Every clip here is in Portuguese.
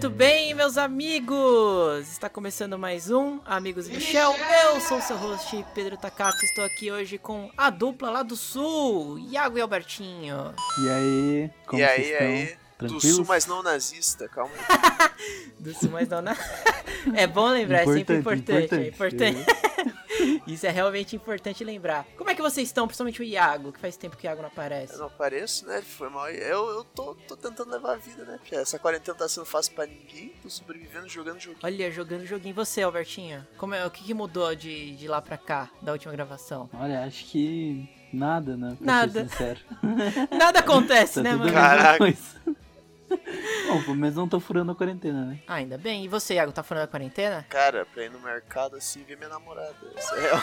Muito bem, meus amigos! Está começando mais um Amigos Michel. Eu sou o seu host, Pedro Takaki. Estou aqui hoje com a dupla lá do Sul, Iago e Albertinho. E aí, como e vocês aí, estão? aí? Do Tranquilos? sul, mas não nazista, calma aí. Do Sul, mas não na... É bom lembrar, é sempre importante. É importante. Isso é realmente importante lembrar. Como é que vocês estão, principalmente o Iago, que faz tempo que o Iago não aparece? Eu não apareço, né? Foi mal. Eu, eu tô, tô tentando levar a vida, né? Essa quarentena tá sendo fácil pra ninguém. Tô sobrevivendo jogando joguinho. Olha, jogando joguinho. E você, Albertinho? Como é, o que, que mudou de, de lá pra cá, da última gravação? Olha, acho que nada, né? Pra Nada. ser sincero. Nada acontece, Tá né, mano? Caraca. Bom, pelo menos não tô furando a quarentena, né? Ah, ainda bem. E você, Iago, tá fora da quarentena? Cara, pra ir no mercado assim ver minha namorada. Isso é real.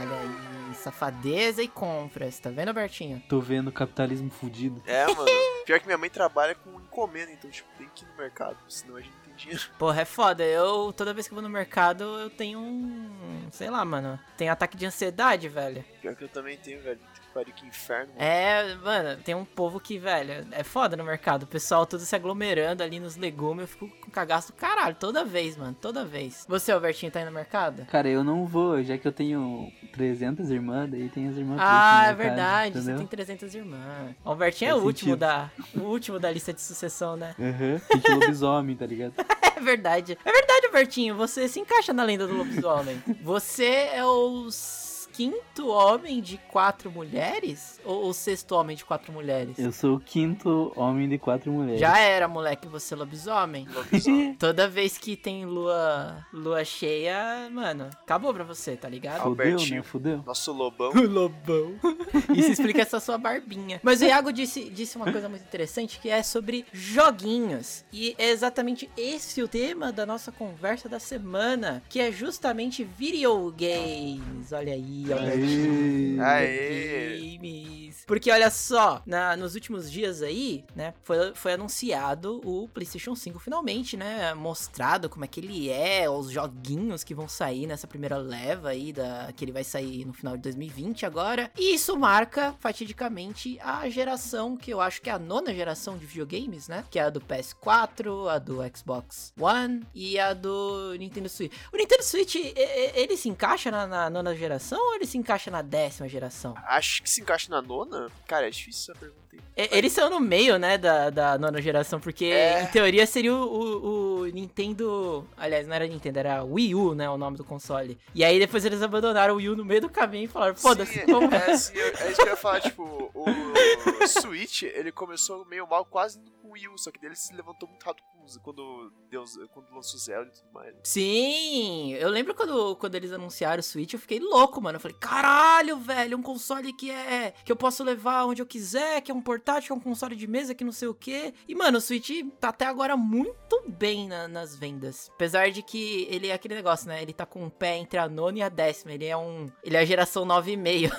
Olha aí, safadeza e compras. Tá vendo, Albertinho? Tô vendo o capitalismo fudido. É, mano. Pior que minha mãe trabalha com encomenda, então, tipo, tem que ir no mercado, senão a gente não tem dinheiro. Porra, é foda. Eu, toda vez que eu vou no mercado, eu tenho um. Sei lá, mano. Tenho ataque de ansiedade, velho. Pior que eu também tenho, velho. Que pariu, que inferno. mano. É, mano, tem um povo que, velho, é foda no mercado. O pessoal todo se aglomerando ali nos legumes. Eu fico com cagaço do caralho. Toda vez, mano. Toda vez. Você, Albertinho, tá indo no mercado? Cara, eu não vou, já que eu tenho 300 irmãs, daí tem as irmãs Ah, é no mercado, verdade. Você tem 300 irmãs. O Albertinho é o último sentido. da. O último da lista de sucessão, né? Aham, Kit lobisomem, tá ligado? É verdade. É verdade, Albertinho. Você se encaixa na lenda do lobisomem. Você é o s- quinto homem de quatro mulheres? Ou o sexto homem de quatro mulheres? Eu sou o quinto homem de quatro mulheres. Já era, moleque, você lobisomem. Lobisomem. Toda vez que tem lua, lua cheia, mano, acabou pra você, tá ligado? Fudeu, Albertinho. né? Fudeu. Nosso lobão. O lobão. Isso explica essa sua barbinha. Mas o Iago disse, disse uma coisa muito interessante que é sobre joguinhos. E é exatamente esse o tema da nossa conversa da semana, que é justamente videogames. Olha aí, olha aí. Aê. Aê. Games. Porque olha só, na- nos últimos dias aí, né, foi, foi anunciado o PlayStation 5 finalmente, né, mostrado como é que ele é, os joguinhos que vão sair nessa primeira leva aí, da, que ele vai sair no final de 2020 agora. E isso marca, fatidicamente, a geração que eu acho que é a nona geração de videogames, né, que é a do PS4, a do Xbox One e a do Nintendo Switch. O Nintendo Switch, ele se encaixa na, na nona geração ou ele se encaixa na décima geração? Acho que se encaixa na nona. Cara, é difícil essa pergunta aí. E- Eles são no meio, né, da, da nona geração, porque É. em teoria seria o, o- o Nintendo. Aliás, não era Nintendo, era Wii U, né, o nome do console. E aí depois eles abandonaram o Wii U no meio do caminho e falaram: foda-se, Sim, vamos. é, sim, eu- é isso que eu ia falar, tipo, o Switch, ele começou meio mal quase com o Wii U, só que dele se levantou muito rápido quando, Deus, quando lançou o Zelda e tudo mais. Sim, eu lembro quando, quando eles anunciaram o Switch, eu fiquei louco, mano. Eu falei, caralho, velho, um console que é. que eu posso levar onde eu quiser, que é um portátil, que é um console de mesa, que não sei o quê. E, mano, o Switch tá até agora muito bem na- nas vendas. Apesar de que ele é aquele negócio, né? Ele tá com um pé entre a nona e a décima. Ele é um. Ele é a geração 9,5.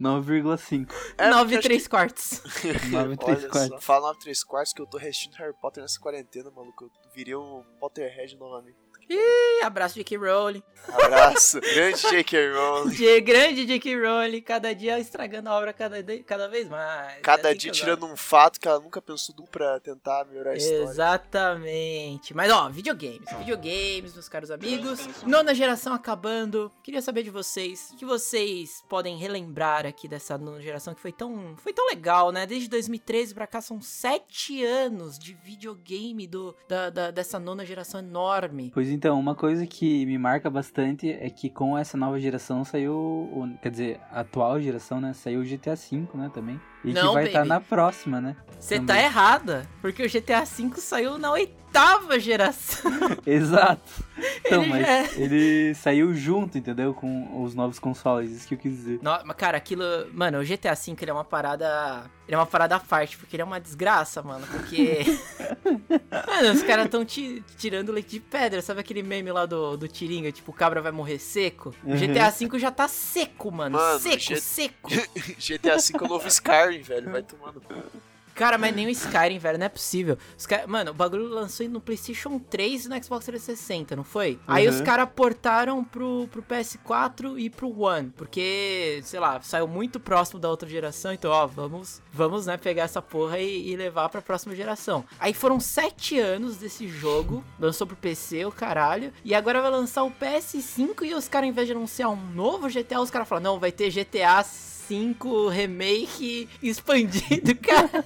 9,5. É, 9 porque e acho 3 quartos. 9 Olha 3 só, quartos. fala 9 3 quartos que eu tô resistindo Harry Potter nessa quarentena, maluco. Eu virei um Potterhead novamente. E abraço J.K. Rowling. Abraço. Grande J.K. Rowling. De grande J.K. Rowling, cada dia estragando a obra cada, de- cada vez mais. É Cada assim dia tirando um fato que ela nunca pensou do pra tentar melhorar a história. Exatamente. Mas ó, videogames. Videogames, meus caros amigos. Nona geração acabando. Queria saber de vocês. O que vocês podem relembrar aqui dessa nona geração que foi tão, foi tão legal, né? Desde 2013 pra cá são sete anos de videogame do, da, da- dessa nona geração enorme. Pois então, uma coisa que me marca bastante é que com essa nova geração saiu, quer dizer, a atual geração, né, saiu o GTA V, né, também. E Não, que vai estar baby. na próxima, né? Você tá errada, porque o GTA V saiu na oitava geração. Exato. Então, Ele mas já é. ele saiu junto, entendeu? Com os novos consoles, isso que eu quis dizer. No- mas, cara, aquilo. Mano, o GTA V ele é uma parada. Ele é uma parada à parte, porque ele é uma desgraça, mano. Porque. mano, os caras tão ti- tirando leite de pedra. Sabe aquele meme lá do, do Tiringa? Tipo, o cabra vai morrer seco? O Uhum. GTA V já tá seco, mano. Mano, seco, G- seco. GTA V é o novo Skyrim, velho. Vai tomando. Cara, mas nem o Skyrim, velho, não é possível. Cara... Mano, o bagulho lançou no PlayStation 3 e no Xbox 360, não foi? Aí os Uhum. caras portaram pro, pro PS4 e pro One, porque, sei lá, saiu muito próximo da outra geração, então, ó, vamos, vamos, né, pegar essa porra e, e levar pra próxima geração. Aí foram sete anos desse jogo, lançou pro PC, o caralho, e agora vai lançar o PS5 e os caras, ao invés de anunciar um novo GTA, os caras falam, não, vai ter GTA 5 remake expandido, cara.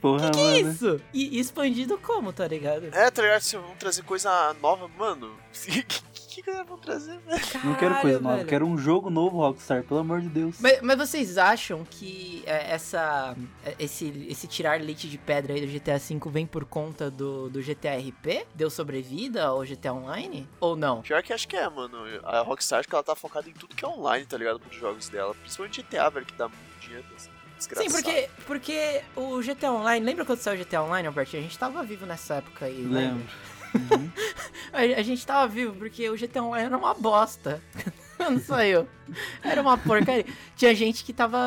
Porra, Que mano. isso? E expandido como, tá ligado? É, tá ligado? Se vão trazer coisa nova, mano. O que, que eles vão trazer, velho? Não quero coisa nova, velho. quero um jogo novo, Rockstar, pelo amor de Deus. Mas, mas vocês acham que é, essa é, esse, esse tirar leite de pedra aí do GTA V vem por conta do, do GTA RP? Deu sobrevida ao GTA Online? Ou não? Pior que acho que é, mano. A Rockstar, acho que ela tá focada em tudo que é online, tá ligado? Pros jogos dela. Principalmente GTA, velho, que dá muito dinheiro. Assim, desgraçado. Sim, porque, porque o GTA Online. Lembra quando saiu o GTA Online, Albertinho? A gente tava vivo nessa época aí, lembra? Lembro. Uhum. A, a gente tava vivo porque o GTA Online era uma bosta. Não saiu. Era uma porcaria. Tinha gente que tava.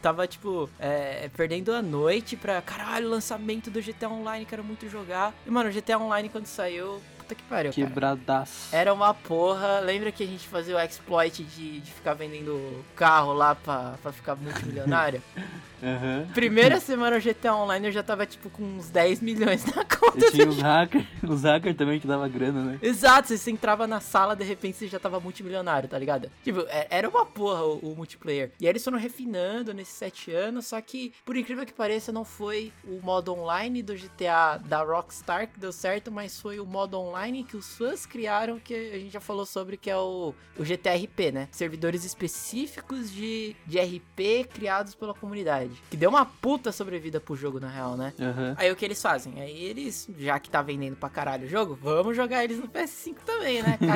Tava, tipo, é, perdendo a noite pra. Caralho, lançamento do GTA Online, quero muito jogar. E, mano, o GTA Online quando saiu. Puta que pariu. Cara. Quebradaço. Era uma porra. Lembra que a gente fazia o exploit de, de ficar vendendo carro lá pra, pra ficar multimilionário? Aham. Primeira semana do GTA Online eu já tava, tipo, com uns 10 milhões na conta. E tinha os hackers, os hackers também que dava grana, né? Exato, você entrava na sala, de repente você já tava multimilionário, tá ligado? Tipo, é- era uma porra o, o multiplayer. E aí eles foram refinando nesses sete anos, só que, por incrível que pareça, não foi o modo online do GTA da Rockstar que deu certo, mas foi o modo online que os fãs criaram, que a gente já falou sobre, que é o, o GTRP, né? Servidores específicos de, de RP criados pela comunidade. Que deu uma puta sobrevida pro jogo, na real, né? Aham. Aí o que eles fazem? Aí eles, já que tá vendendo pra caralho o jogo, vamos jogar eles no PS5 também, né?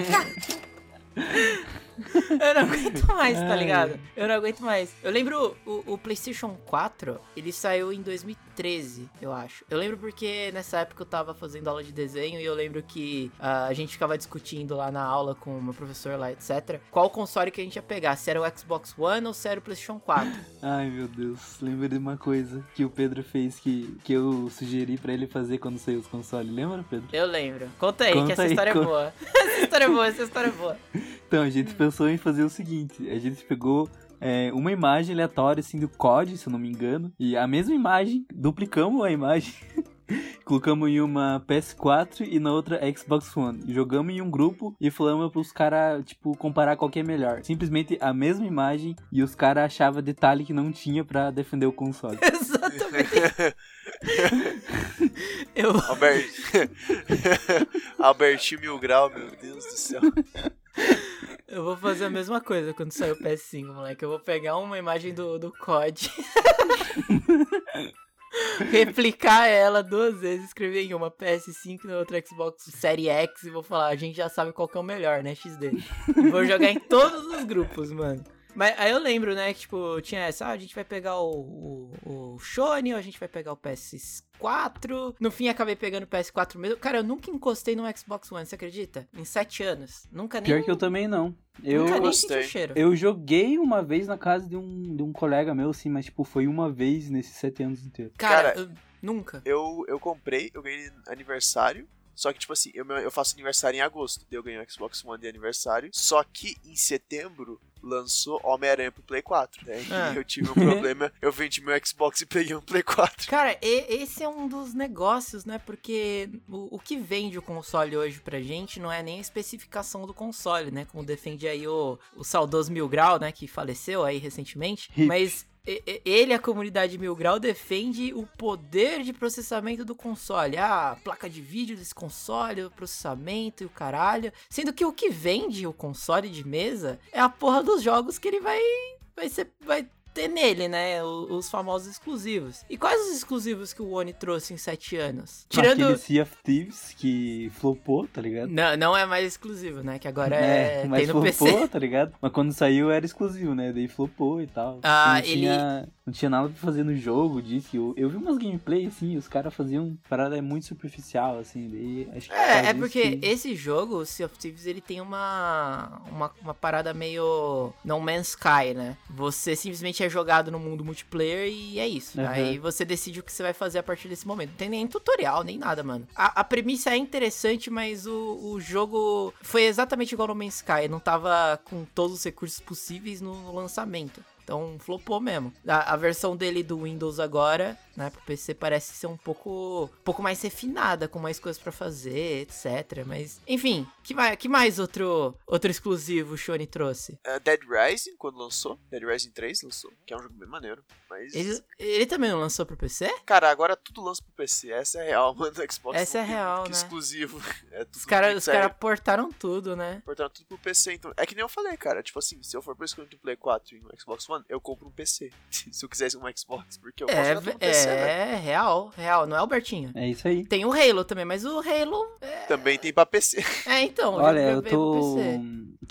Eu não aguento mais, tá ligado? Eu não aguento mais. Eu lembro o, o PlayStation 4, ele saiu em 2013, eu acho. Eu lembro porque nessa época eu tava fazendo aula de desenho e eu lembro que ah, a gente ficava discutindo lá na aula com o meu professor lá, etc. Qual console que a gente ia pegar, se era o Xbox One ou se era o PlayStation 4. Ai, meu Deus. Lembra de uma coisa que o Pedro fez que, que eu sugeri pra ele fazer quando saiu os consoles. Lembra, Pedro? Eu lembro. Conta aí, que Conta essa aí, história é boa. essa história é boa, essa história é boa. Então, a gente pensou em fazer o seguinte: a gente pegou é, uma imagem aleatória, assim, do COD, se eu não me engano, e a mesma imagem, duplicamos a imagem, colocamos em uma PS4 e na outra Xbox One. Jogamos em um grupo e falamos pros caras, tipo, comparar qual que é melhor. Simplesmente a mesma imagem e os caras achavam detalhe que não tinha pra defender o console. Exatamente. Eu, Albert... Albertinho Mil Grau, meu Deus do céu. Eu vou fazer a mesma coisa quando sair o PS5, moleque. Eu vou pegar uma imagem do, do COD. replicar ela duas vezes, escrever em uma PS5 e na outra Xbox Série X e vou falar, a gente já sabe qual que é o melhor, né, XD. E vou jogar em todos os grupos, mano. Mas aí eu lembro, né, que tipo, tinha essa, ah, a gente vai pegar o, o, o Shone, ou a gente vai pegar o PS4. No fim, acabei pegando o PS4 mesmo. Cara, eu nunca encostei no Xbox One, você acredita? Em sete anos. Nunca nem, Pior que eu também não. Eu, nunca nem senti o cheiro. eu joguei uma vez na casa de um, de um colega meu, assim, mas, tipo, foi uma vez nesses sete anos inteiros. Cara, Cara, eu- nunca. Eu, eu comprei, eu ganhei aniversário. Só que, tipo assim, eu, eu faço aniversário em agosto. daí Eu ganhei o Xbox One de aniversário. Só que em setembro lançou Homem-Aranha pro Play 4. Daí Ah. eu tive um problema. Eu vendi meu Xbox e peguei um Play 4. Cara, e- esse é um dos negócios, né? Porque o, o que vende o console hoje pra gente não é nem a especificação do console, né? Como defende aí o, o saudoso Mil Grau, né? Que faleceu aí recentemente. Mas ele, a comunidade Mil Grau, defende o poder de processamento do console. Ah, placa de vídeo desse console, o processamento e o caralho. Sendo que o que vende o console de mesa é a porra dos jogos que ele vai. Vai ser. Vai ter nele, né? o- Os, famosos exclusivos. E quais os exclusivos que o One trouxe em sete anos? Tirando. Aquele Sea of Thieves que flopou, tá ligado? Não, não é mais exclusivo, né? Que agora é. mas tem no flopou, PC. tá ligado? Mas quando saiu era exclusivo, né? Daí flopou e tal. Ah, não ele- Tinha, não tinha nada pra fazer no jogo disso. Eu, eu vi umas gameplay, assim, os caras faziam parada muito superficial, assim. Daí acho É, é porque que- esse jogo, o Sea of Thieves, ele tem uma, uma, uma parada meio No Man's Sky, né? Você simplesmente é jogado no mundo multiplayer e é isso. Uhum. Aí você decide o que você vai fazer a partir desse momento. Não tem nem tutorial, nem nada, mano. A, a premissa é interessante, mas o, o jogo foi exatamente igual no Man's Sky. Não tava com todos os recursos possíveis no, no lançamento. Então, flopou mesmo. A, a, versão dele do Windows agora, né, pro PC parece ser um pouco, um pouco mais refinada, com mais coisas para fazer, etc. Mas, enfim, que mais, que mais outro, outro exclusivo o Shone trouxe? Uh, Dead Rising, quando lançou. Dead Rising 3 lançou, que é um jogo bem maneiro. Mas... Ele, ele também não lançou pro PC? Cara, agora tudo lança pro PC. Essa é real, mano. do Xbox Essa é real, né? Exclusivo. É os caras cara portaram tudo, né? Portaram tudo pro PC, então. É que nem eu falei, cara. Tipo assim, se eu for pro Play 4 e no Xbox One, eu compro um PC. se eu quisesse um Xbox, porque eu é, posso jogar no PC, É, né? real, real. Não é Albertinho. É isso aí. Tem o Halo também, mas o Halo... É... Também tem pra PC. É, então. Olha, eu tô...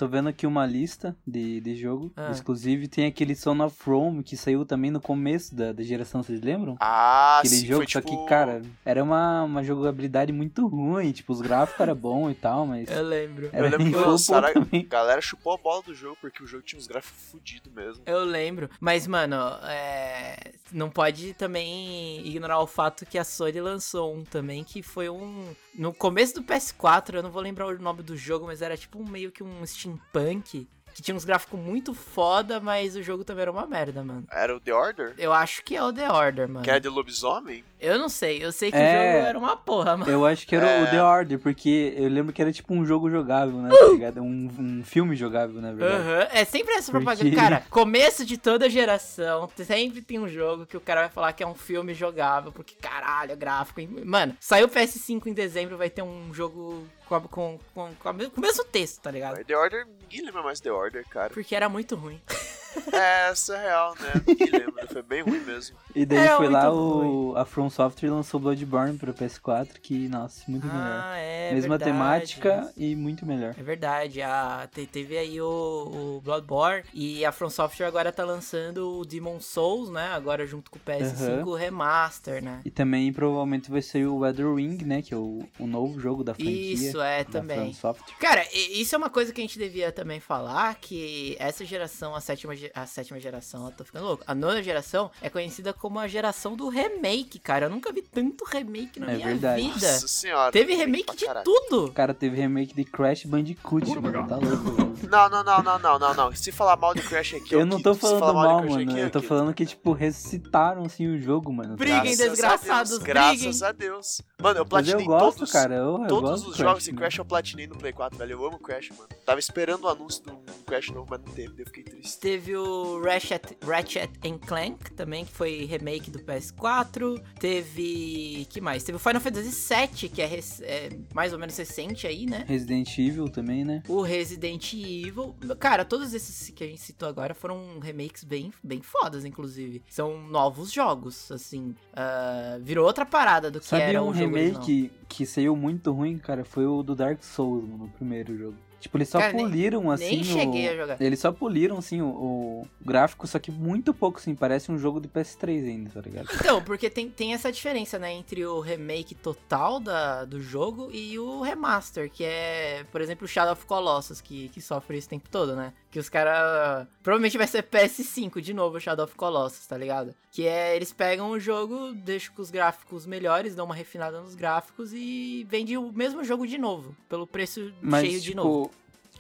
Tô vendo aqui uma lista de, de jogo. Ah. Inclusive, tem aquele Son of Rome que saiu também no começo da, da geração, vocês lembram? Ah, aquele sim, jogo, foi, só tipo... que, cara, era uma, uma jogabilidade muito ruim. Tipo, os gráficos eram bons e tal, mas. Eu lembro. eu lembro que lançaram, a galera chupou a bola do jogo porque o jogo tinha uns gráficos fodidos mesmo. Eu lembro. Mas, mano, é... não pode também ignorar o fato que a Sony lançou um também que foi um. No começo do PS4, eu não vou lembrar o nome do jogo, mas era tipo um, meio que um steampunk que tinha uns gráficos muito foda, mas o jogo também era uma merda, mano. Era o The Order? Eu acho que é o The Order, mano. Que era de lobisomem? Eu não sei, eu sei que é... o jogo era uma porra, mano. Eu acho que era é... o The Order, porque eu lembro que era tipo um jogo jogável, né? Tá ligado? Um, um filme jogável, na verdade. Uhum. É sempre essa propaganda. Porque... Cara, começo de toda geração, sempre tem um jogo que o cara vai falar que é um filme jogável, porque caralho, é gráfico. Mano, saiu o PS5 em dezembro, vai ter um jogo com, com, com, com, o mesmo texto, tá ligado? The Order, ninguém lembra mais The Order, cara. Porque era muito ruim. É, é real, né? Ninguém lembra, foi bem ruim mesmo. E daí é foi lá o, a From Software lançou Bloodborne pro PS4, que, nossa, muito ah, melhor. É, Mesma verdade. temática e muito melhor. É verdade, a, teve aí o, o Bloodborne e a From Software agora tá lançando o Demon Souls, né? Agora junto com o PS5 uhum. Remaster, né? E também provavelmente vai ser o Weather Ring, né? Que é o, o novo jogo da franquia. Isso, é, também. Cara, isso é uma coisa que a gente devia também falar, que essa geração, a sétima, a sétima geração, eu tô ficando louco, a nona geração é conhecida como a geração do remake, cara. Eu nunca vi tanto remake na é minha verdade. vida. Nossa senhora. Teve remake de tudo. Cara, teve remake de Crash Bandicoot, mano. Tá louco. Não, não, não, não, não, não, não. Se falar mal de Crash aqui, eu não tô falando mal, mano. Eu tô falando que, tipo, ressuscitaram, assim, o jogo, mano. Briguem, desgraçados, a Graças a Deus. Mano, eu platinei eu gosto, todos, cara. Eu, eu todos os Crash, jogos de. Crash eu platinei no Play 4, velho. Eu amo Crash, mano. Tava esperando o anúncio do Crash novo, mas não teve, eu fiquei triste. Teve o Ratchet, Ratchet Clank também, que foi remake do PS4. Teve. que mais? Teve o Final Fantasy VII, que é, é, mais ou menos recente aí, né? Resident Evil também, né? O Resident Evil. Cara, todos esses que a gente citou agora foram remakes bem, bem fodas, inclusive. São novos jogos, assim. Uh, virou outra parada do que Sabe era um o remake que, que saiu muito ruim, cara? Foi o do Dark Souls, mano, o primeiro jogo. Tipo, eles só Cara, poliram, nem, assim. Nem cheguei o... a jogar. Eles só poliram, assim, o, o, gráfico, só que muito pouco, assim. Parece um jogo de PS3 ainda, tá ligado? Então, porque tem, tem essa diferença, né? Entre o remake total da, do jogo e o remaster, que é, por exemplo, o Shadow of Colossus, que, que sofre esse tempo todo, né? Que os caras. Provavelmente vai ser PS5 de novo o Shadow of Colossus, tá ligado? Que é. Eles pegam o jogo, deixam com os gráficos melhores, dão uma refinada nos gráficos e vendem o mesmo jogo de novo. Pelo preço Mas, cheio tipo, de novo.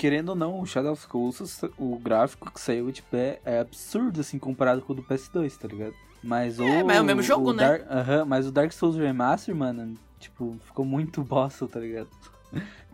Querendo ou não, o Shadow of Colossus, o gráfico que saiu tipo, é, é absurdo, assim, comparado com o do PS2, tá ligado? Mas o. É, mas é o mesmo jogo, o né? Uh -huh, mas o Dark Souls Remaster, mano, tipo, ficou muito bosta, tá ligado?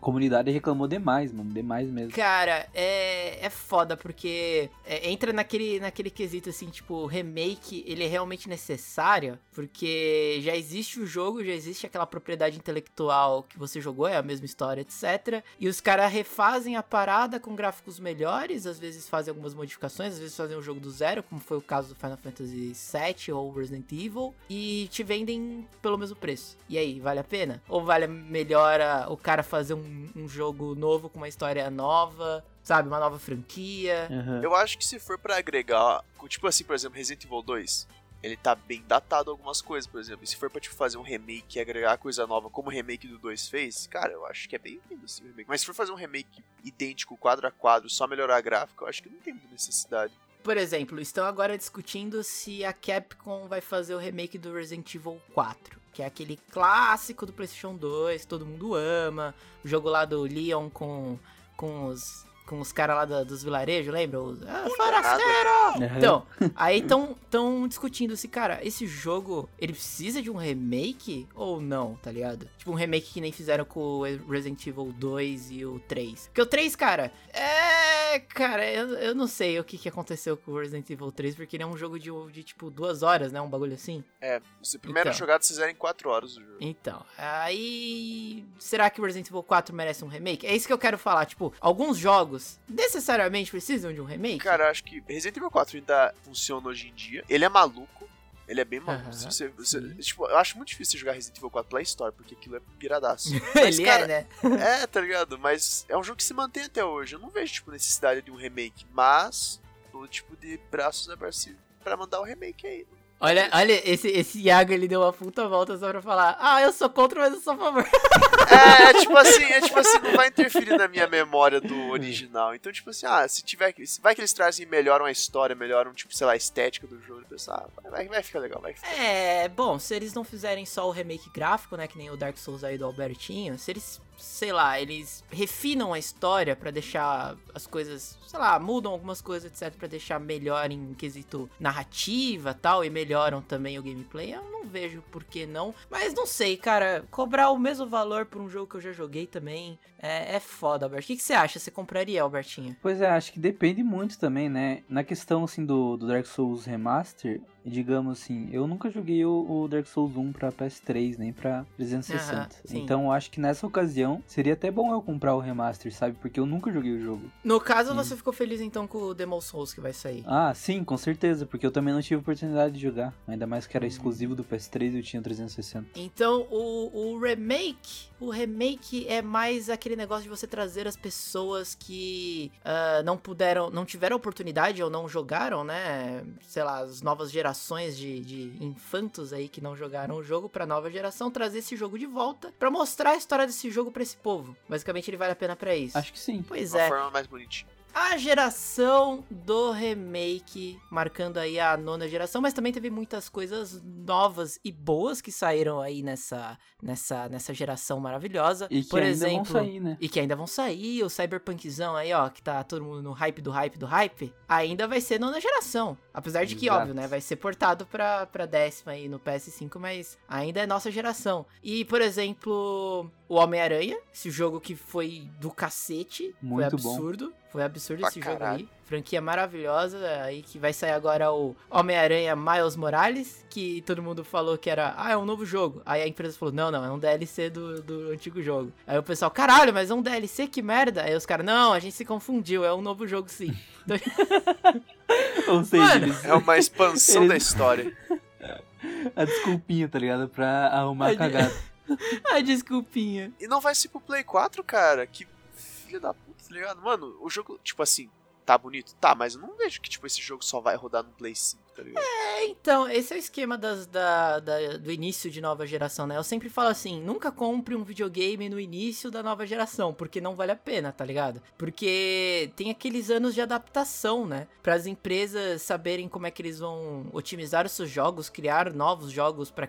A comunidade reclamou demais, mano. Demais mesmo. Cara, é, é foda, porque é, entra naquele, naquele quesito assim, tipo, remake, ele é realmente necessário, porque já existe o jogo, já existe aquela propriedade intelectual que você jogou, é a mesma história, etc. E os caras refazem a parada com gráficos melhores, às vezes fazem algumas modificações, às vezes fazem o jogo do zero, como foi o caso do Final Fantasy VII ou Resident Evil, e te vendem pelo mesmo preço. E aí, vale a pena? Ou vale melhor o cara fazer um um, jogo novo com uma história nova, sabe? Uma nova franquia. Uhum. Eu acho que se for para agregar, tipo assim, por exemplo, Resident Evil 2, ele tá bem datado algumas coisas, por exemplo. E se for pra tipo, fazer um remake e agregar coisa nova, como o remake do 2 fez, cara, eu acho que é bem-vindo assim o remake. Mas se for fazer um remake idêntico, quadro a quadro, só melhorar a gráfica, eu acho que não tem muita necessidade. por exemplo, estão agora discutindo se a Capcom vai fazer o remake do Resident Evil 4. Que é aquele clássico do PlayStation 2, que todo mundo ama. O jogo lá do Leon com, com os com os caras lá da, dos vilarejos, lembra? Os, ah, forasteiro! Então, aí estão tão discutindo se, cara, esse jogo, ele precisa de um remake ou não, tá ligado? Tipo, um remake que nem fizeram com o Resident Evil 2 e o 3. Porque o 3, cara, é... Cara, eu, eu não sei o que, que aconteceu com o Resident Evil 3, porque ele é um jogo de, de tipo, duas horas, né? Um bagulho assim. É, se primeira então, jogada vocês fizeram em quatro horas o jogo. Então, aí... Será que o Resident Evil 4 merece um remake? É isso que eu quero falar, tipo, alguns jogos jogos necessariamente precisam de um remake? Cara, eu acho que Resident Evil 4 ainda funciona hoje em dia. Ele é maluco. Ele é bem maluco. você, você, tipo, eu acho muito difícil jogar Resident Evil 4 Play Store, porque aquilo é piradaço. Mas, Ele é, cara, é, né? é, tá ligado? Mas é um jogo que se mantém até hoje. Eu não vejo, tipo, necessidade de um remake. Mas, todo tipo de braços abertos pra mandar o remake aí. Olha, olha, esse, esse Iago ele deu uma puta volta só pra falar: Ah, eu sou contra, mas eu sou a favor. É, é tipo assim, é tipo assim, não vai interferir na minha memória do original. Então, tipo assim, ah, se tiver. Vai que eles trazem melhoram a história, melhoram, tipo, sei lá, a estética do jogo, pensar, ah, vai, vai ficar legal, vai ficar. É, bom, se eles não fizerem só o remake gráfico, né? Que nem o Dark Souls aí do Albertinho, se eles sei lá, eles refinam a história para deixar as coisas, sei lá, mudam algumas coisas, etc, para deixar melhor em quesito narrativa, tal, e melhoram também o gameplay. Eu não vejo por que não, mas não sei, cara, cobrar o mesmo valor por um jogo que eu já joguei também é, é foda, Albert. O que, que você acha? Você compraria, Albertinho? Pois é, acho que depende muito também, né? Na questão assim do, do Dark Souls Remaster, digamos assim, eu nunca joguei o, o Dark Souls 1 pra PS3, nem pra 360. então acho que nessa ocasião seria até bom eu comprar o remaster, sabe? Porque eu nunca joguei o jogo. No caso, você ficou feliz então com o Demon Souls que vai sair? Ah, sim, com certeza, porque eu também não tive oportunidade de jogar. Ainda mais que era hum. exclusivo do PS3 e eu tinha 360. Então, o, o remake, o remake é mais aquele negócio de você trazer as pessoas que uh, não puderam, não tiveram oportunidade ou não jogaram, né? Sei lá, as novas gerações gerações de, de infantos aí que não jogaram o jogo pra nova geração trazer esse jogo de volta para mostrar a história desse jogo para esse povo. Basicamente ele vale a pena para isso. Acho que sim. Pois Uma é. forma mais bonitinha a geração do remake, marcando aí a nona geração, mas também teve muitas coisas novas e boas que saíram aí nessa nessa nessa geração maravilhosa. E que Por ainda exemplo, vão sair, né? E que ainda vão sair, o Cyberpunkzão aí, ó, que tá todo mundo no hype do hype do hype, ainda vai ser nona geração. Apesar de que, Exato. óbvio, né, vai ser portado pra, pra décima aí no PS5, mas ainda é nossa geração. E, por exemplo, o Homem-Aranha, esse jogo que foi do cacete, Muito foi absurdo. Bom. Foi absurdo pra esse caralho. jogo aí. Franquia maravilhosa, aí que vai sair agora o Homem-Aranha Miles Morales, que todo mundo falou que era, ah, é um novo jogo. Aí a empresa falou, não, não, é um DLC do, do antigo jogo. Aí o pessoal, caralho, mas é um DLC, que merda. Aí os caras, não, a gente se confundiu, é um novo jogo sim. Ou seja, Mano, é uma expansão eles... da história. a desculpinha, tá ligado? Pra arrumar a cagada. a desculpinha. E não vai ser pro Play 4, cara? Que filho da puta, tá ligado? Mano, o jogo, tipo assim, tá bonito? Tá, mas eu não vejo que, tipo, esse jogo só vai rodar no Play 5 tá ligado? É, então, esse é o esquema das, da, da, do início de nova geração, né? Eu sempre falo assim, nunca compre um videogame no início da nova geração, porque não vale a pena, tá ligado? Porque tem aqueles anos de adaptação, né? Para as empresas saberem como é que eles vão otimizar os seus jogos, criar novos jogos para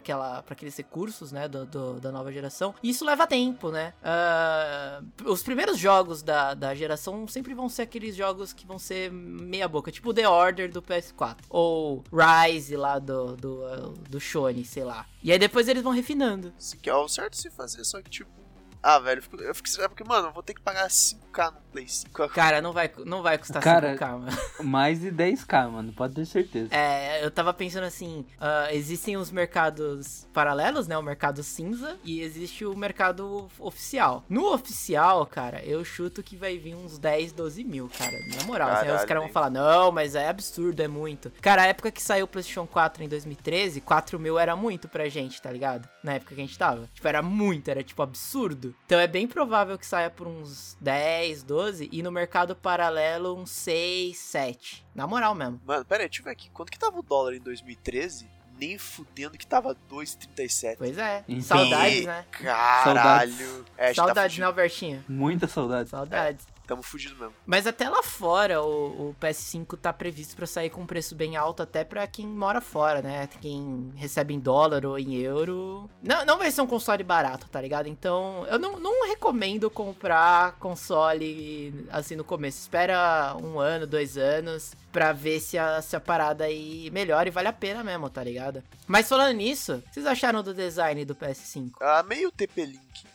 aqueles recursos, né, do, do, da nova geração. E isso leva tempo, né? Uh, os primeiros jogos da, da geração sempre vão ser aqueles jogos que vão ser meia boca, tipo The Order do PS4 ou Rise lá do, do, do Shone, sei lá. E aí depois eles vão refinando. Que é o certo se fazer, só que tipo. Ah, velho, eu fico, eu fico, é porque, mano, eu vou ter que pagar 5k no Play 5. Cara, não vai, não vai custar Cara, 5k, mano. Mais de 10k, mano, pode ter certeza. É, eu tava pensando assim, uh, existem os mercados paralelos, né, o mercado cinza, e existe o mercado oficial. No oficial, cara, eu chuto que vai vir uns 10, 12 mil, cara, na moral. Caralho, assim, aí os caras vão falar, não, mas é absurdo, é muito. Cara, a época que saiu o PlayStation 4 em 2013, 4 mil era muito pra gente, tá ligado? Na época que a gente tava. Tipo, era muito, era tipo absurdo. Então é bem provável que saia por uns 10, 10, 12 e no mercado paralelo uns 6, 7. Na moral mesmo. Mano, pera aí, deixa eu ver aqui. Quanto que tava o dólar em 2013? Nem fudendo que tava 2,37. Pois é. Então, Saudades, né? Caralho. Saudades, é, tá saudades tá né, Albertinho? Muita saudade. Saudades. Tamo fudido mesmo. Mas até lá fora, o, o PS5 tá previsto pra sair com um preço bem alto, até pra quem mora fora, né? Quem recebe em dólar ou em euro. Não, não vai ser um console barato, tá ligado? Então, eu não, não recomendo comprar console assim no começo. Espera um ano, dois anos, pra ver se a, se a parada aí melhora e vale a pena mesmo, tá ligado? Mas falando nisso, o que vocês acharam do design do PS5? Ah, meio TP-Link.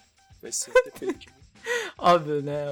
Vai ser um TP-Link. Óbvio, né?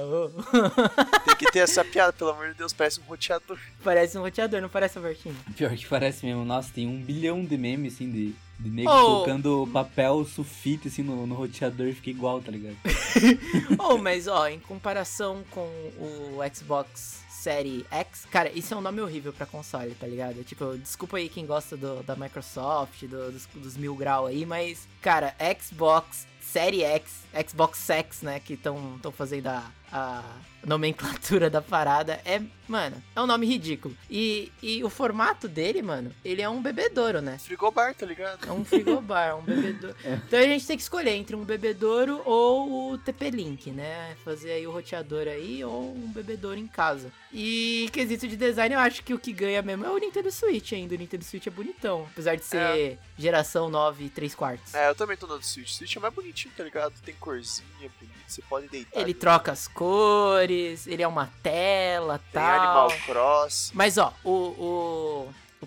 Tem que ter essa piada, pelo amor de Deus, parece um roteador. parece um roteador, não parece, Albertinho? Pior que parece mesmo. Nossa, tem um bilhão de memes, assim, de, de nego Oh. colocando papel sulfite, assim, no, no roteador e fica igual, tá ligado? oh, mas ó, em comparação com o Xbox Série X, cara, isso é um nome horrível pra console, tá ligado? Tipo, desculpa aí quem gosta do, da Microsoft, do- dos, dos mil grau aí, mas, cara, Xbox Série X, Xbox X, né, que estão fazendo a, a nomenclatura da parada, é, mano, é um nome ridículo. E, e o formato dele, mano, ele é um bebedouro, né? Frigobar, tá ligado? É um frigobar, é um bebedouro. Então a gente tem que escolher entre um bebedouro ou o TP-Link, né? Fazer aí o roteador aí ou um bebedouro em casa. E quesito de design, eu acho que o que ganha mesmo é o Nintendo Switch ainda. O Nintendo Switch é bonitão, apesar de ser geração 9 e 3 quartos. É, eu também tô no Switch. Switch é mais bonitinho, tá ligado? Tem corzinha bonita, você pode deitar. Ele ali. troca as cores, ele é uma tela, Tem tal. Animal Cross. Mas ó, o, o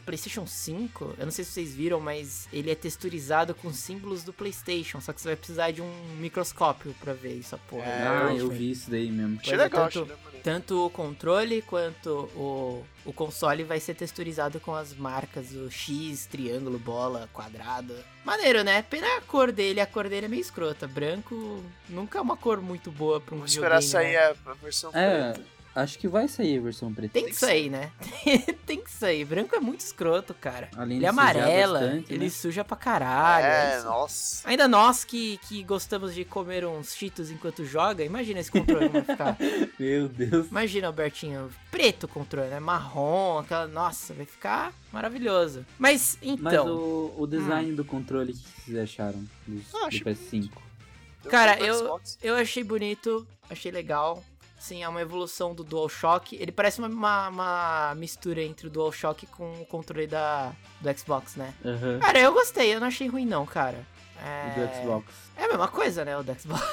PlayStation 5, eu não sei se vocês viram, mas ele é texturizado com símbolos do PlayStation. Só que você vai precisar de um microscópio pra ver isso, porra. É, ah, eu vi isso daí mesmo. Achei Pois é, legal, tanto-. Tanto o controle quanto o, o console vai ser texturizado com as marcas, o X, triângulo, bola, quadrado. Maneiro, né? Pena a cor dele, a cor dele é meio escrota. Branco nunca é uma cor muito boa pra um Vou esperar videogame, sair né? a, a versão É, preta. Acho que vai sair a versão preta. Tem que sair, né? Tem que sair. Branco é muito escroto, cara. Além Ele sujar amarela, bastante, ele né? suja pra caralho. É, isso- nossa. Ainda nós que, que gostamos de comer uns cheetos enquanto joga, imagina esse controle como vai ficar. Meu Deus. Imagina, Albertinho, preto o controle, né? Marrom, aquela. Nossa, vai ficar maravilhoso. Mas Mas então. o, o design do controle, o que vocês acharam do, Ah, do achei PS5? Eu Cara, eu-. Eu achei bonito, achei legal. Sim, é uma evolução do DualShock. Ele parece uma, uma, uma mistura entre o DualShock com o controle da, do Xbox, né? Aham. Cara, eu gostei, eu não achei ruim não, cara. É... Do Xbox. É a mesma coisa, né, o do Xbox.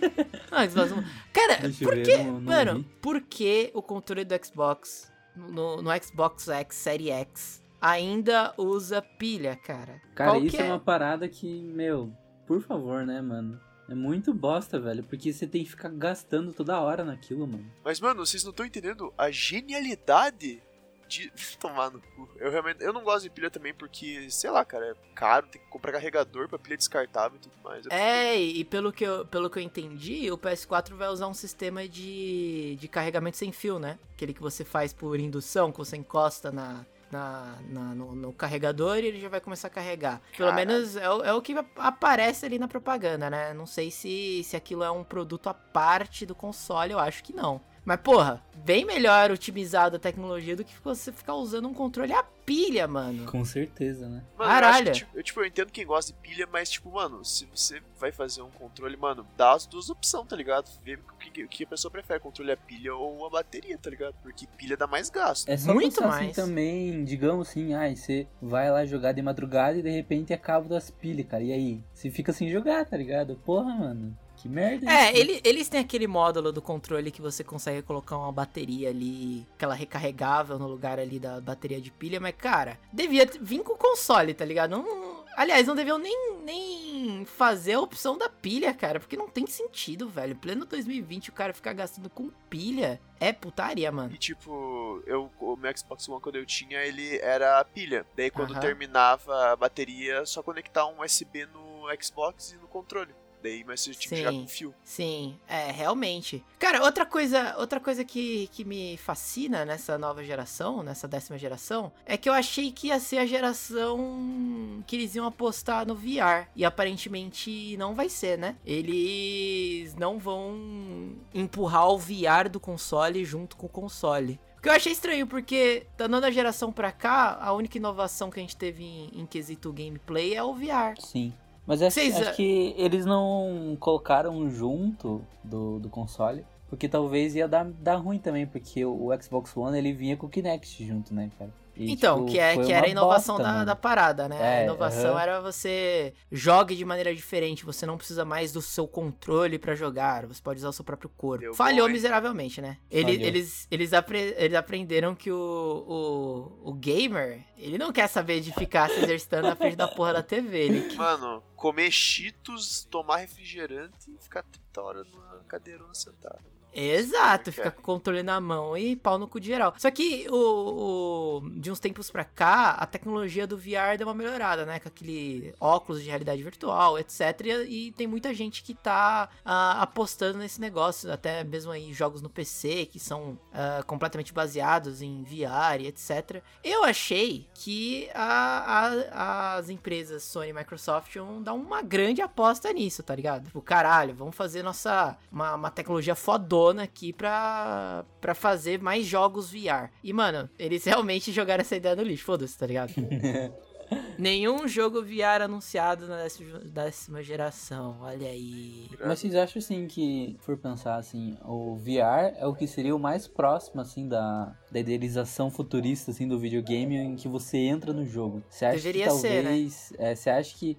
Não, Xbox... Cara, Deixa por que, mano, vi. por que o controle do Xbox, no, no Xbox X, Série X, ainda usa pilha, cara? Cara, Qual isso que é uma parada que, meu, por favor, né, mano? É muito bosta, velho, porque você tem que ficar gastando toda hora naquilo, mano. Mas, mano, vocês não estão entendendo a genialidade de tomar no cu. Eu realmente. Eu não gosto de pilha também porque, sei lá, cara, é caro, tem que comprar carregador pra pilha descartável e tudo mais. Eu É, e pelo que, eu, pelo que eu entendi, o PS4 vai usar um sistema de, de carregamento sem fio, né? Aquele que você faz por indução, que você encosta na, na, na- no, no carregador e ele já vai começar a carregar. Pelo menos é, o- é o que aparece ali na propaganda, né? Não sei se, se aquilo é um produto à parte do console, eu acho que não. Mas, porra, bem melhor otimizado a tecnologia do que você ficar usando um controle a pilha, mano. Com certeza, né? Mano, eu, Caralho. que, tipo, eu, tipo, eu entendo quem gosta de pilha, mas, tipo, mano, se você vai fazer um controle, mano, dá as duas opções, tá ligado? Vê o que, o que a pessoa prefere, controle a pilha ou a bateria, tá ligado? Porque pilha dá mais gasto. É só Muito pensar mais. assim também, digamos assim, ai, você vai lá jogar de madrugada e de repente acaba das pilhas, cara. E aí? Você fica sem jogar, tá ligado? Porra, mano. Que merda. É, isso. ele- eles têm aquele módulo do controle que você consegue colocar uma bateria ali, aquela recarregável no lugar ali da bateria de pilha, mas cara, devia vir com o console, tá ligado? Não- aliás, não deviam nem, nem fazer a opção da pilha, cara, porque não tem sentido, velho. Pleno 2020 o cara ficar gastando com pilha é putaria, mano. E tipo, eu, o meu Xbox One quando eu tinha, ele era a pilha. Daí quando terminava a bateria, só conectar um USB no Xbox e no controle. Daí, mas você tinha que jogar Sim. com fio. Sim, é, realmente. Cara, outra coisa, outra coisa que, que me fascina nessa nova geração, nessa décima geração, é que eu achei que ia ser a geração que eles iam apostar no VR. E aparentemente não vai ser, né? Eles não vão empurrar o VR do console junto com o console. O que eu achei estranho, porque da nona geração pra cá, a única inovação que a gente teve em, em quesito gameplay é o VR. Sim. Mas acho, Vocês- acho que eles não colocaram junto do, do console. porque talvez ia dar, dar ruim também, porque o, o Xbox One ele vinha com o Kinect junto, né, cara? E, então, tipo, que, é, que era a inovação bosta, da, da, parada, né? É, a inovação uh -huh. era você jogue de maneira diferente, você não precisa mais do seu controle para jogar, você pode usar o seu próprio corpo. Deu Falhou bom, miseravelmente, né? Ele, eles, eles, apre eles aprenderam que o, o, o gamer, ele não quer saber de ficar se exercitando na frente da porra da TV. Ele Mano, comer cheetos, tomar refrigerante e ficar 30 horas numa cadeirona sentada. Exato, fica com o controle na mão e pau no cu de geral. Só que o, o- de uns tempos pra cá, a tecnologia do VR deu uma melhorada, né? Com aquele óculos de realidade virtual, etc. E, e tem muita gente que tá ah, apostando nesse negócio, até mesmo aí jogos no PC que são ah, completamente baseados em VR e etc. Eu achei que a- a- as empresas Sony e Microsoft iam dar uma grande aposta nisso, tá ligado? Tipo, caralho, vamos fazer nossa uma, uma tecnologia fodona aqui pra, pra fazer mais jogos VR. E, mano, eles realmente jogaram essa ideia no lixo, foda-se, tá ligado? Nenhum jogo VR anunciado na décima, geração, olha aí. Mas vocês acham assim que, for pensar assim, o VR é o que seria o mais próximo assim da, da idealização futurista assim do videogame em que você entra no jogo? Você acha Deveria que ser, né? talvez, é, você acha que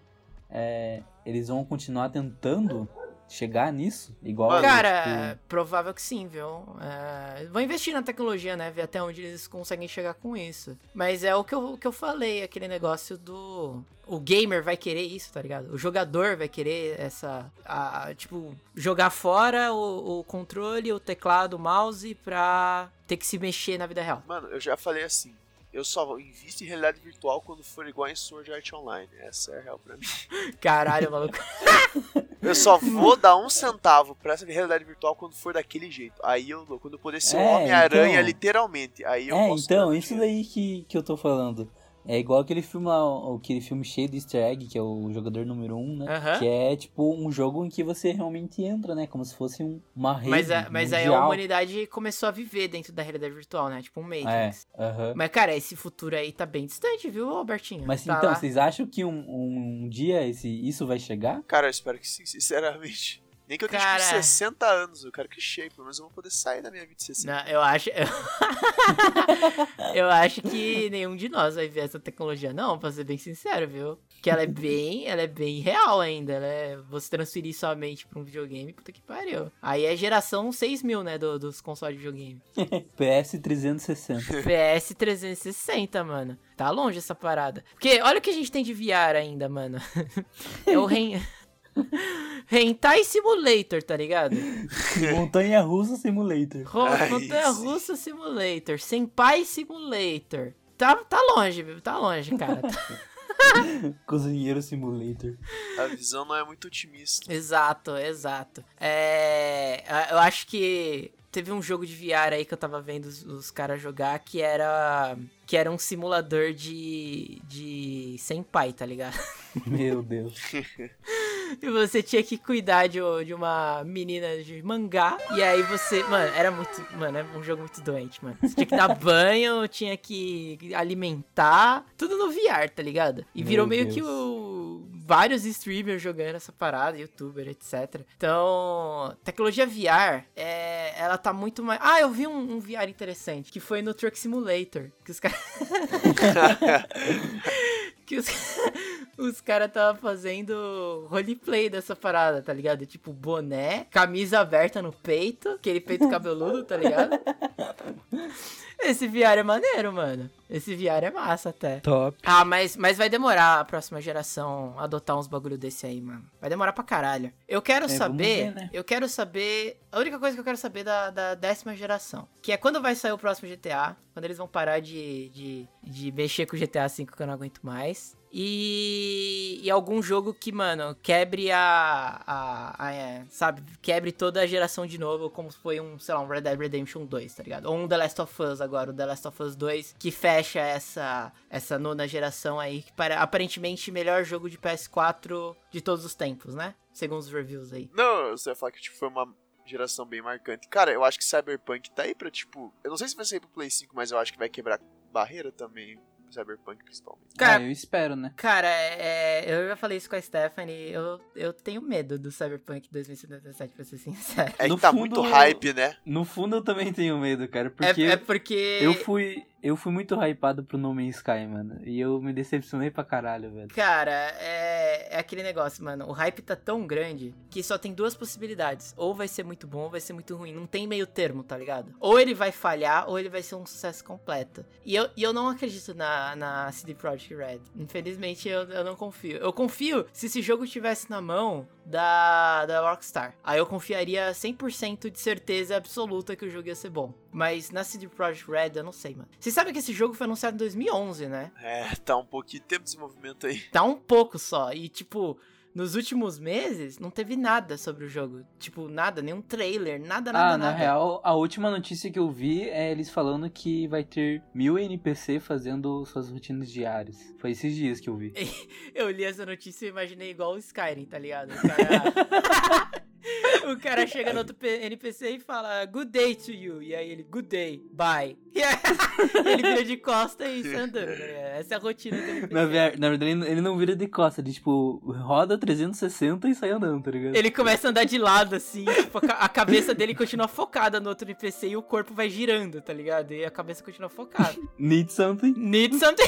é, eles vão continuar tentando chegar nisso? Igual Mano, Cara, tipo, provável que sim, viu? É, vão investir na tecnologia, né? Ver até onde eles conseguem chegar com isso. Mas é o que eu, o que eu falei, aquele negócio do. O gamer vai querer isso, tá ligado? O jogador vai querer essa. a- tipo, jogar fora o, o controle, o teclado, o mouse pra ter que se mexer na vida real. Mano, eu já falei assim. Eu só invisto em realidade virtual quando for igual em Sword Art Online. Essa é a real pra mim. Caralho, maluco. Eu só vou dar um centavo pra essa realidade virtual quando for daquele jeito. Aí eu. Quando eu puder ser É, Homem-Aranha, então. literalmente. Aí eu É, posso então, isso dinheiro. daí que, que eu tô falando. É igual aquele filme lá, o- aquele filme cheio de easter egg, que é o jogador número 1, um, né? Aham. Que é tipo um jogo em que você realmente entra, né? Como se fosse um, uma rede Mas, a- mas aí a humanidade começou a viver dentro da realidade virtual, né? Tipo um É, Matrix. aham. Mas, cara, esse futuro aí tá bem distante, viu, Albertinho? Mas Tá então, lá. vocês acham que um, um dia esse, isso vai chegar? Cara, eu espero que sim, sinceramente. Nem que eu tenha Cara. tipo 60 anos, eu quero que chegue, pelo menos eu vou poder sair da minha vida de 60. Não, eu acho. eu acho que nenhum de nós vai ver essa tecnologia, não, pra ser bem sincero, viu? Que ela é bem. Ela é bem real ainda. Ela é você transferir sua mente pra um videogame, puta que pariu. Aí é geração 6000, né? do- dos consoles de videogame. PS 360. PS 360, mano. Tá longe essa parada. Porque olha o que a gente tem de VR ainda, mano. É o Ren... Hentai Simulator, tá ligado? Montanha Russa Simulator. Ro- Ai, Montanha sim. Russa Simulator, Senpai Simulator. Tá, tá longe? Tá longe, cara. Cozinheiro Simulator. A visão não é muito otimista. exato, exato. É, eu acho que teve um jogo de VR aí que eu tava vendo os, os caras jogar que era que era um simulador de de senpai, tá ligado? Meu Deus. E você tinha que cuidar de, de uma menina de mangá. E aí você. Mano, era muito. Mano, era um jogo muito doente, mano. Você tinha que dar banho, tinha que alimentar. Tudo no VR, tá ligado? E Meu virou meio Deus. que o. Vários streamers jogando essa parada, youtuber, etc. Então, tecnologia VR, é, ela tá muito mais. Ah, eu vi um, um VR interessante, que foi no Truck Simulator. Que os caras. que os, os caras tava fazendo roleplay dessa parada, tá ligado? Tipo, boné, camisa aberta no peito, aquele peito cabeludo, tá ligado? Esse VR é maneiro, mano. Esse VR é massa até. Top. Ah, mas, mas vai demorar a próxima geração adotar uns bagulho desse aí, mano. Vai demorar pra caralho. Eu quero É, saber. ver, né? Eu quero saber. A única coisa que eu quero saber da, da décima geração. Que é quando vai sair o próximo GTA. Quando eles vão parar de, de, de mexer com o GTA V que eu não aguento mais. E, e algum jogo que, mano, quebre a, a, a, é, Sabe? Quebre toda a geração de novo, como foi um, sei lá, um Red Dead Redemption 2, tá ligado? Ou um The Last of Us agora, o The Last of Us 2, que fecha essa, essa nona geração aí, que para, aparentemente melhor jogo de PS4 de todos os tempos, né? Segundo os reviews aí. Não, você vai falar que tipo, foi uma geração bem marcante. Cara, eu acho que Cyberpunk tá aí pra, tipo. Eu não sei se vai sair pro Play 5, mas eu acho que vai quebrar barreira também. Cyberpunk principalmente. Cara, ah, eu espero, né? Cara, é, eu já falei isso com a Stephanie, eu, eu tenho medo do Cyberpunk 2077, pra ser sincero. É que No tá fundo- muito hype, né? No fundo eu também tenho medo, cara, É, porque é porque... eu fui eu fui muito hypado pro No Man's Sky, mano, e eu me decepcionei pra caralho, velho. Cara, é, é aquele negócio, mano. O hype tá tão grande que só tem duas possibilidades. Ou vai ser muito bom ou vai ser muito ruim. Não tem meio termo, tá ligado? Ou ele vai falhar ou ele vai ser um sucesso completo. E eu, e eu não acredito na, na CD Projekt Red. Infelizmente, eu, eu não confio. Eu confio se esse jogo estivesse na mão da, da Rockstar. Aí eu confiaria 100% de certeza absoluta que o jogo ia ser bom. Mas na CD Projekt Red, eu não sei, mano. Vocês sabem que esse jogo foi anunciado em 2011, né? É, tá um pouquinho de tempo de desenvolvimento aí. Tá um pouco só. E, tipo, nos últimos meses, não teve nada sobre o jogo. Tipo, nada, nenhum trailer, nada, nada, Ah, na nada. real, a última notícia que eu vi é eles falando que vai ter mil NPC fazendo suas rotinas diárias. Foi esses dias que eu vi. Eu li essa notícia e imaginei igual o Skyrim, tá ligado? O cara... o cara chega no outro NPC e fala, good day to you. E aí ele, good day, bye. E aí ele vira de costa e sai andando, ligado? Essa é a rotina NPC. Na, na verdade, ele não vira de costa, ele, tipo, roda 360 e sai andando, tá ligado? Ele começa a andar de lado, assim, tipo, a cabeça dele continua focada no outro NPC e o corpo vai girando, tá ligado? E a cabeça continua focada. Need something? Need something.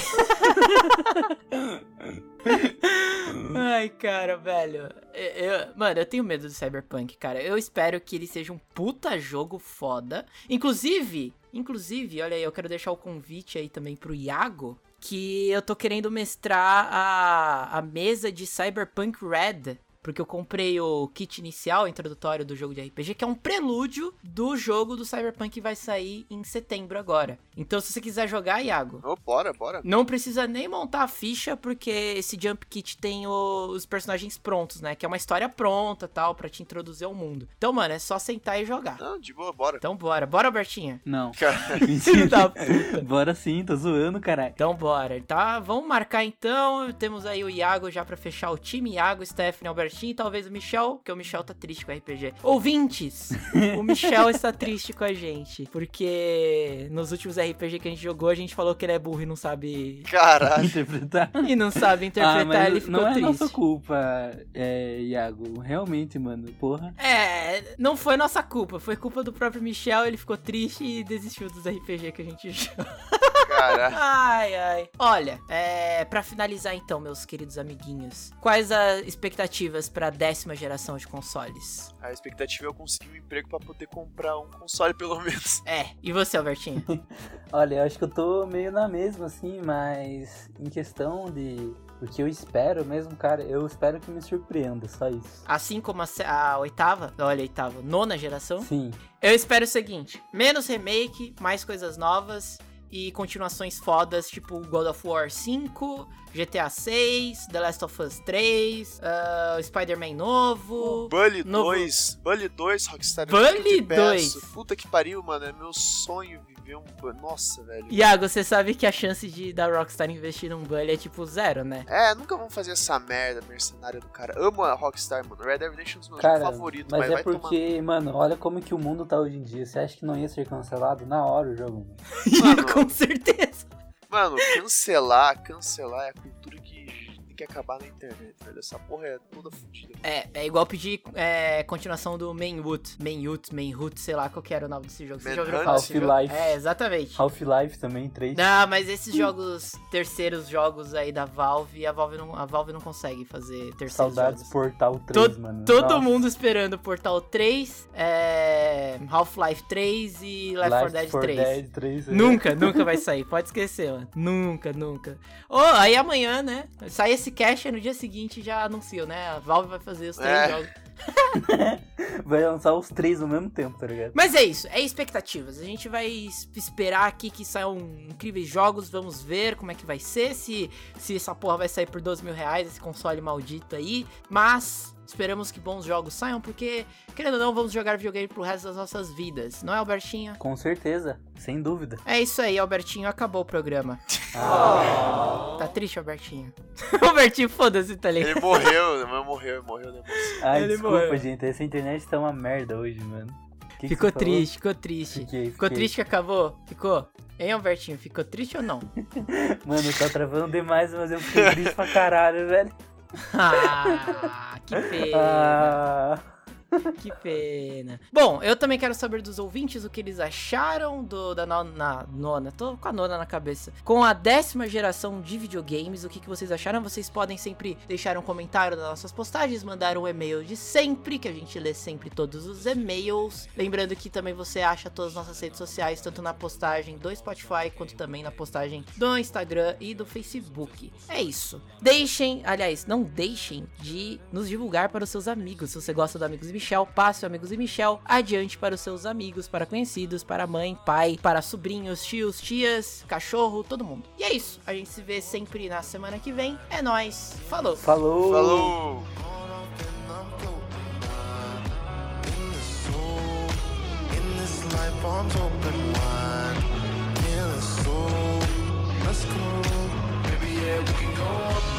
Ai, cara, velho. Eu- mano, eu tenho medo do Cyberpunk, cara. Eu espero que ele seja um puta jogo foda. Inclusive, inclusive, olha aí, eu quero deixar o convite aí também pro Iago. Que eu tô querendo mestrar a, a mesa de Cyberpunk Red. Porque eu comprei o kit inicial, introdutório do jogo de RPG, que é um prelúdio do jogo do Cyberpunk que vai sair em setembro agora. Então, se você quiser jogar, Iago, Ô, bora, bora. não precisa nem montar a ficha, porque esse Jump Kit tem o- os personagens prontos, né? Que é uma história pronta tal, pra te introduzir ao mundo. Então, mano, é só sentar e jogar. Não, de boa, bora. Então, bora. Bora, Albertinha? Não. Da puta. Bora sim, tô zoando, caralho. Então, bora. Tá, vamos marcar então. Temos aí o Iago já pra fechar o time. Iago, Stephanie, E talvez o Michel, porque o Michel tá triste com o RPG. Ouvintes, o Michel está triste com a gente, porque nos últimos RPG que a gente jogou, a gente falou que ele é burro e não sabe... caralho. Interpretar. E não sabe Ah, interpretar, mas ele ficou não é triste. nossa culpa, é, Iago. Realmente, mano, porra. É, não foi nossa culpa, foi culpa do próprio Michel, ele ficou triste e desistiu dos RPG que a gente joga. Caralho. Ai, ai. Olha, é, para finalizar então, meus queridos amiguinhos, quais as expectativas pra décima geração de consoles? A expectativa é eu conseguir um emprego pra poder comprar um console, pelo menos. É, e você, Albertinho? Olha, eu acho que eu tô meio na mesma, assim, mas em questão de o que eu espero mesmo, cara, eu espero que me surpreenda, só isso. Assim como a, a oitava, olha, a oitava, nona geração, Sim, eu espero o seguinte: menos remake, mais coisas novas e continuações fodas, tipo God of War 5, GTA 6, The Last of Us 3, ah, o Spider-Man novo. Bully Novo- 2, Bully 2, Rockstar. Bully sempre te peço. 2. Puta que pariu, mano. É meu sonho um Bully. Nossa, velho. Iago, você sabe que a chance de da Rockstar investir num Bully é tipo zero, né? É, nunca vão fazer essa merda mercenária do cara. Amo a Rockstar, mano. Red Dead Redemption é um dos meus cara, favoritos, mas mas, é vai tomar. porque, mano, olha como que o mundo tá hoje em dia. Você acha que não ia ser cancelado na hora o jogo? mano? Mano, Com certeza. Mano, cancelar, cancelar é a cultura que que acabar na internet, velho. Essa porra é toda fodida. É, é igual pedir é, continuação do Mainwood. Mainwood, Mainhood, sei lá qual que era o nome desse jogo. Você já ouviu falar? Half-Life. É, exatamente. Half-Life também, 3. Não, mas esses jogos, terceiros jogos aí da Valve, a Valve não, a Valve não consegue fazer terceiros Saudades jogos. Portal 3, To- mano. Todo Nossa. mundo esperando Portal 3, é, Half-Life 3 e Left 4 Dead 3. Dead 3 é. Nunca, nunca vai sair. Pode esquecer, mano. Nunca, nunca. Ô, aí amanhã, né? Sai esse cache e no dia seguinte já anunciou, né? A Valve vai fazer os três É. jogos. Vai lançar os três ao mesmo tempo, tá ligado? Mas é isso, é expectativas. A gente vai es- esperar aqui que saiam incríveis jogos. Vamos ver como é que vai ser. Se, se essa porra vai sair por 12 mil reais, esse console maldito aí. Mas. Esperamos que bons jogos saiam, porque, querendo ou não, vamos jogar videogame pro resto das nossas vidas. Não é, Albertinho? Com certeza, sem dúvida. É isso aí, Albertinho. Acabou o programa. Tá triste, Albertinho? Albertinho, foda-se, tá ligado? Ele morreu, mas morreu, morreu da emoção. Ai, Ele desculpa, morreu. gente. Essa internet tá uma merda hoje, mano. que ficou triste, ficou triste. Fiquei, Ficou fiquei. triste que acabou? Ficou? Hein, Albertinho? Ficou triste ou não? Mano, tá travando demais, mas eu fiquei triste pra caralho, velho. Ah, que pena. Ah, Que pena. Bom, eu também quero saber dos ouvintes o que eles acharam do, da no- na, nona. Tô com a nona na cabeça. Com a décima geração de videogames, o que, que vocês acharam? Vocês podem sempre deixar um comentário nas nossas postagens, mandar um e-mail de sempre, que a gente lê sempre todos os e-mails. Lembrando que também você acha todas as nossas redes sociais, tanto na postagem do Spotify, quanto também na postagem do Instagram e do Facebook. É isso. Deixem, aliás, não deixem de nos divulgar para os seus amigos. Se você gosta do Amigos e Michel, passe Amigos e Michel adiante para os seus amigos, para conhecidos, para mãe, pai, para sobrinhos, tios, tias, cachorro, todo mundo. E é isso. A gente se vê sempre na semana que vem. É nós. Falou. Falou. Falou. Let's go. Yeah, we can go up.